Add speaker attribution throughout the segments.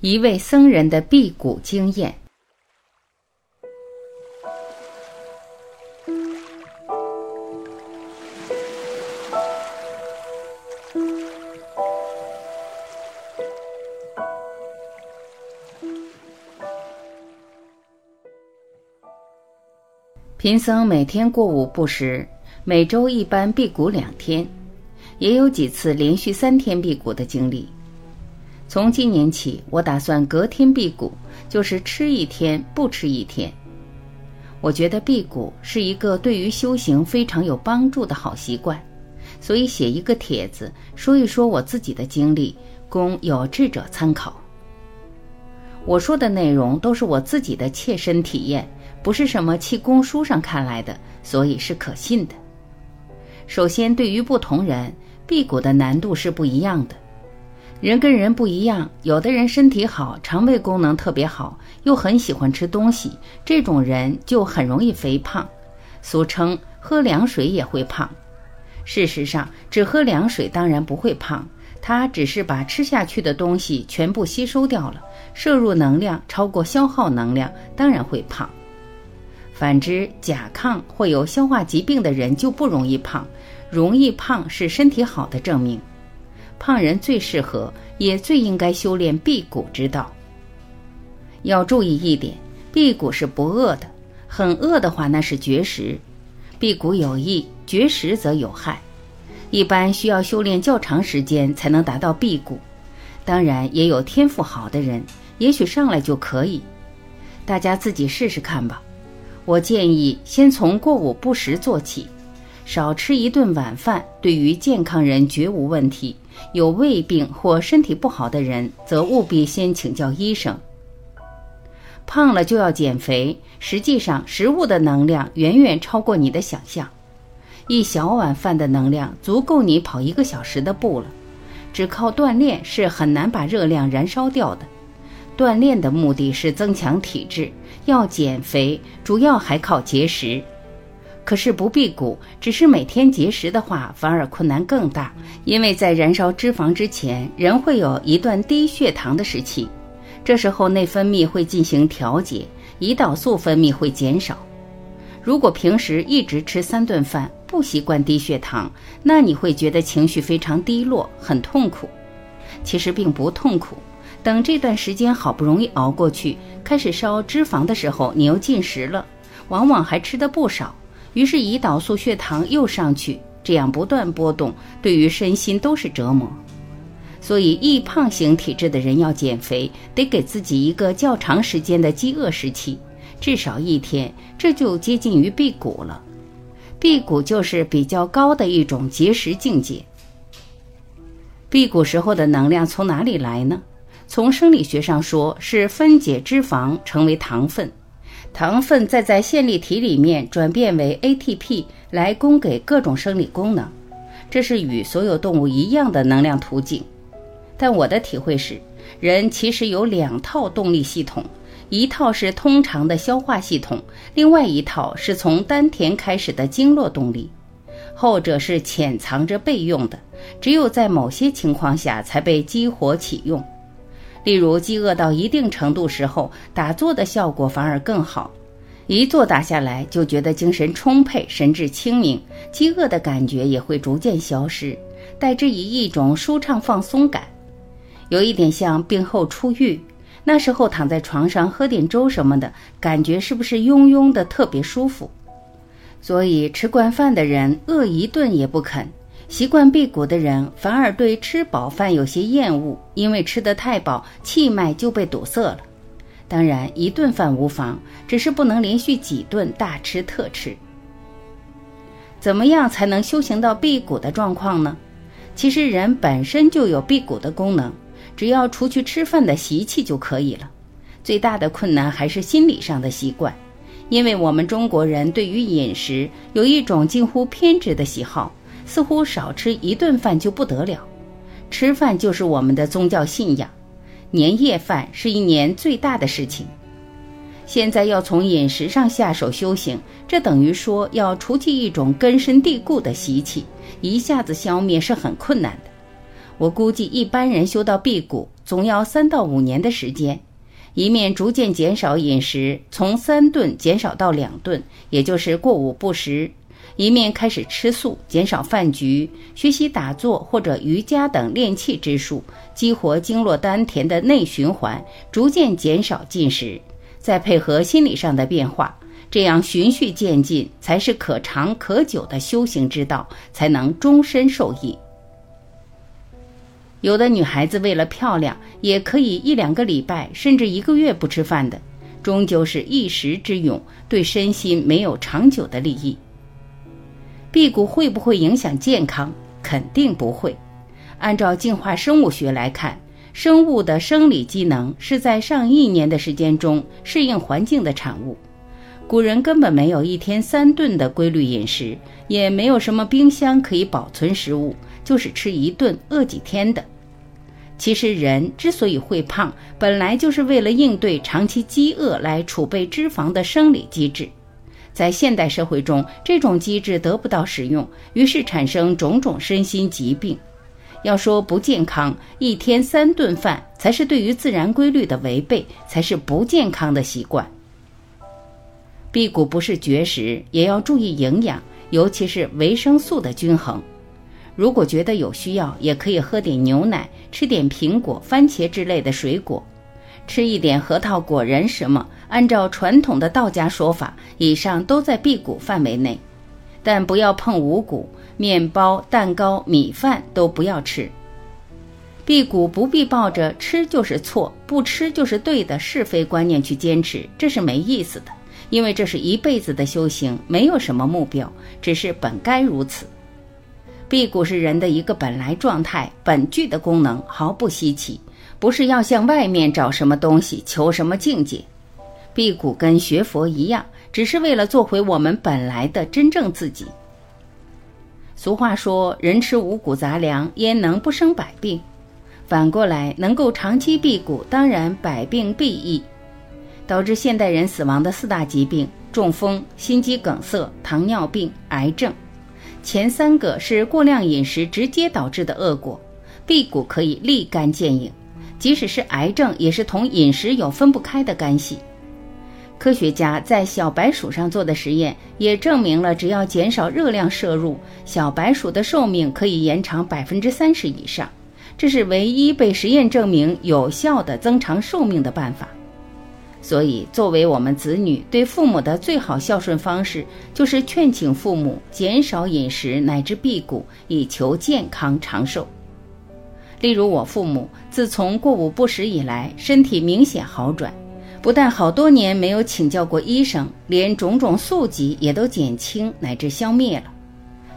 Speaker 1: 一位僧人的辟谷经验。贫僧每天过午不食，每周一般辟谷两天，也有几次连续三天辟谷的经历。从今年起，我打算隔天辟谷，就是吃一天不吃一天。我觉得辟谷是一个对于修行非常有帮助的好习惯，所以写一个帖子说一说我自己的经历，供有志者参考。我说的内容都是我自己的切身体验，不是什么气功书上看来的，所以是可信的。首先，对于不同人，辟谷的难度是不一样的。人跟人不一样，有的人身体好，肠胃功能特别好，又很喜欢吃东西，这种人就很容易肥胖，俗称喝凉水也会胖。事实上，只喝凉水当然不会胖，它只是把吃下去的东西全部吸收掉了，摄入能量超过消耗能量，当然会胖。反之，甲亢或有消化疾病的人就不容易胖，容易胖是身体好的证明。胖人最适合，也最应该修炼辟谷之道。要注意一点，辟谷是不饿的，很饿的话那是绝食。辟谷有益，绝食则有害。一般需要修炼较长时间才能达到辟谷，当然也有天赋好的人，也许上来就可以。大家自己试试看吧。我建议先从过午不食做起。少吃一顿晚饭，对于健康人绝无问题。有胃病或身体不好的人，则务必先请教医生。胖了就要减肥，实际上食物的能量远远超过你的想象。一小碗饭的能量足够你跑一个小时的步了。只靠锻炼是很难把热量燃烧掉的。锻炼的目的是增强体质，要减肥主要还靠节食。可是不辟谷，只是每天节食的话，反而困难更大。因为在燃烧脂肪之前，人会有一段低血糖的时期，这时候内分泌会进行调节，胰岛素分泌会减少。如果平时一直吃三顿饭，不习惯低血糖，那你会觉得情绪非常低落，很痛苦。其实并不痛苦，等这段时间好不容易熬过去，开始烧脂肪的时候，你又进食了，往往还吃的不少。于是胰岛素、血糖又上去，这样不断波动，对于身心都是折磨。所以易胖型体质的人要减肥，得给自己一个较长时间的饥饿时期，至少一天，这就接近于辟谷了。辟谷就是比较高的一种节食境界。辟谷时候的能量从哪里来呢？从生理学上说，是分解脂肪成为糖分。糖分再在线粒体里面转变为 ATP 来供给各种生理功能，这是与所有动物一样的能量途径。但我的体会是，人其实有两套动力系统，一套是通常的消化系统，另外一套是从丹田开始的经络动力，后者是潜藏着备用的，只有在某些情况下才被激活启用。例如，饥饿到一定程度时候，打坐的效果反而更好。一坐打下来，就觉得精神充沛、神志清明，饥饿的感觉也会逐渐消失，代之以一种舒畅放松感，有一点像病后出狱。那时候躺在床上喝点粥什么的，感觉是不是庸庸的特别舒服？所以吃惯饭的人，饿一顿也不肯。习惯辟谷的人反而对吃饱饭有些厌恶，因为吃得太饱，气脉就被堵塞了。当然，一顿饭无妨，只是不能连续几顿大吃特吃。怎么样才能修行到辟谷的状况呢？其实人本身就有辟谷的功能，只要除去吃饭的习气就可以了。最大的困难还是心理上的习惯，因为我们中国人对于饮食有一种近乎偏执的喜好。似乎少吃一顿饭就不得了，吃饭就是我们的宗教信仰，年夜饭是一年最大的事情。现在要从饮食上下手修行，这等于说要除去一种根深蒂固的习气，一下子消灭是很困难的。我估计一般人修到辟谷，总要三到五年的时间。一面逐渐减少饮食，从三顿减少到两顿，也就是过午不食；一面开始吃素，减少饭局，学习打坐或者瑜伽等练气之术，激活经络丹田的内循环，逐渐减少进食，再配合心理上的变化，这样循序渐进，才是可长可久的修行之道，才能终身受益。有的女孩子为了漂亮，也可以一两个礼拜甚至一个月不吃饭的，终究是一时之勇，对身心没有长久的利益。辟谷会不会影响健康？肯定不会。按照进化生物学来看，生物的生理机能是在上亿年的时间中适应环境的产物。古人根本没有一天三顿的规律饮食，也没有什么冰箱可以保存食物。就是吃一顿饿几天的。其实人之所以会胖，本来就是为了应对长期饥饿来储备脂肪的生理机制。在现代社会中，这种机制得不到使用，于是产生种种身心疾病。要说不健康，一天三顿饭才是对于自然规律的违背，才是不健康的习惯。辟谷不是绝食，也要注意营养，尤其是维生素的均衡。如果觉得有需要，也可以喝点牛奶，吃点苹果、番茄之类的水果，吃一点核桃、果仁什么。按照传统的道家说法，以上都在辟谷范围内，但不要碰五谷、面包、蛋糕、米饭都不要吃。辟谷不必抱着吃就是错、不吃就是对的是非观念去坚持，这是没意思的。因为这是一辈子的修行，没有什么目标，只是本该如此。辟谷是人的一个本来状态、本具的功能，毫不稀奇。不是要向外面找什么东西、求什么境界。辟谷跟学佛一样，只是为了做回我们本来的真正自己。俗话说：“人吃五谷杂粮，焉能不生百病？”反过来，能够长期辟谷，当然百病必益。导致现代人死亡的四大疾病：中风、心肌梗塞、糖尿病、癌症。前三个是过量饮食直接导致的恶果，辟谷可以立竿见影。即使是癌症，也是同饮食有分不开的干系。科学家在小白鼠上做的实验也证明了，只要减少热量摄入，小白鼠的寿命可以延长百分之三十以上。这是唯一被实验证明有效的增长寿命的办法。所以，作为我们子女对父母的最好孝顺方式，就是劝请父母减少饮食乃至辟谷，以求健康长寿。例如，我父母自从过午不食以来，身体明显好转，不但好多年没有请教过医生，连种种宿疾也都减轻乃至消灭了。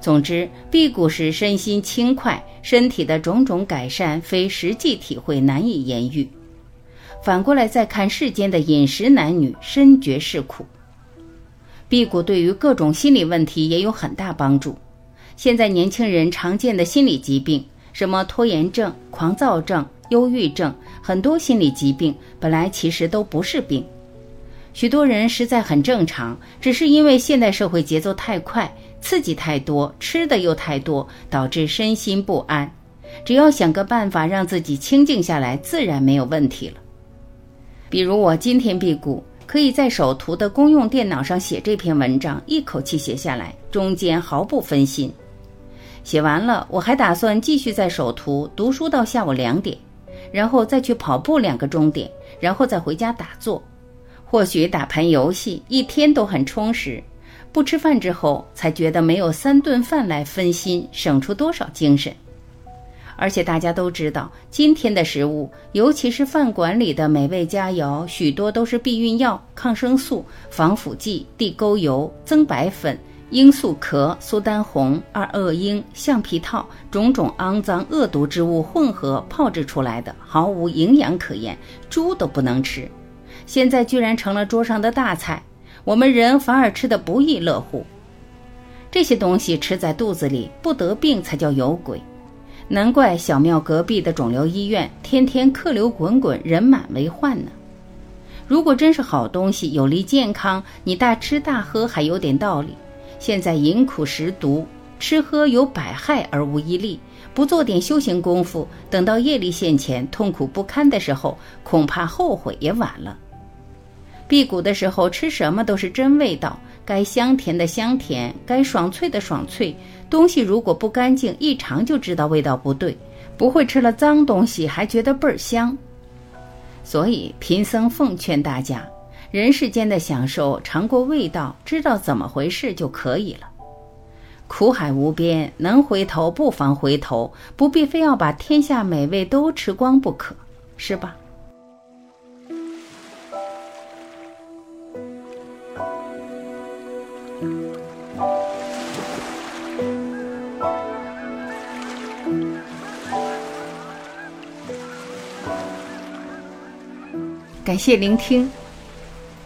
Speaker 1: 总之，辟谷时身心轻快，身体的种种改善，非实际体会难以言喻。反过来再看世间的饮食男女，深觉是苦。辟谷对于各种心理问题也有很大帮助。现在年轻人常见的心理疾病，什么拖延症、狂躁症、忧郁症，很多心理疾病本来其实都不是病。许多人实在很正常，只是因为现代社会节奏太快，刺激太多，吃的又太多，导致身心不安。只要想个办法让自己清静下来，自然没有问题了。比如我今天辟谷，可以在手图的公用电脑上写这篇文章，一口气写下来，中间毫不分心。写完了，我还打算继续在首图读书到下午两点，然后再去跑步两个钟点，然后再回家打坐，或许打盘游戏，一天都很充实。不吃饭之后，才觉得没有三顿饭来分心，省出多少精神。而且大家都知道，今天的食物，尤其是饭馆里的美味佳肴，许多都是避孕药、抗生素、防腐剂、地沟油、增白粉、罂粟壳、苏丹红、二恶英、橡皮套，种种肮脏恶毒之物混合炮制出来的，毫无营养可言，猪都不能吃。现在居然成了桌上的大菜，我们人反而吃得不亦乐乎。这些东西吃在肚子里，不得病才叫有鬼。难怪小庙隔壁的肿瘤医院天天客流滚滚，人满为患呢。如果真是好东西，有利健康，你大吃大喝还有点道理。现在饮苦食毒，吃喝有百害而无一利，不做点修行功夫，等到业力现前、痛苦不堪的时候，恐怕后悔也晚了。辟谷的时候吃什么都是真味道，该香甜的香甜，该爽脆的爽脆。东西如果不干净，一尝就知道味道不对，不会吃了脏东西还觉得倍儿香。所以贫僧奉劝大家，人世间的享受尝过味道，知道怎么回事就可以了。苦海无边，能回头不妨回头，不必非要把天下美味都吃光不可，是吧？感谢聆听，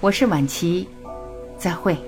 Speaker 1: 我是晚琪，再会。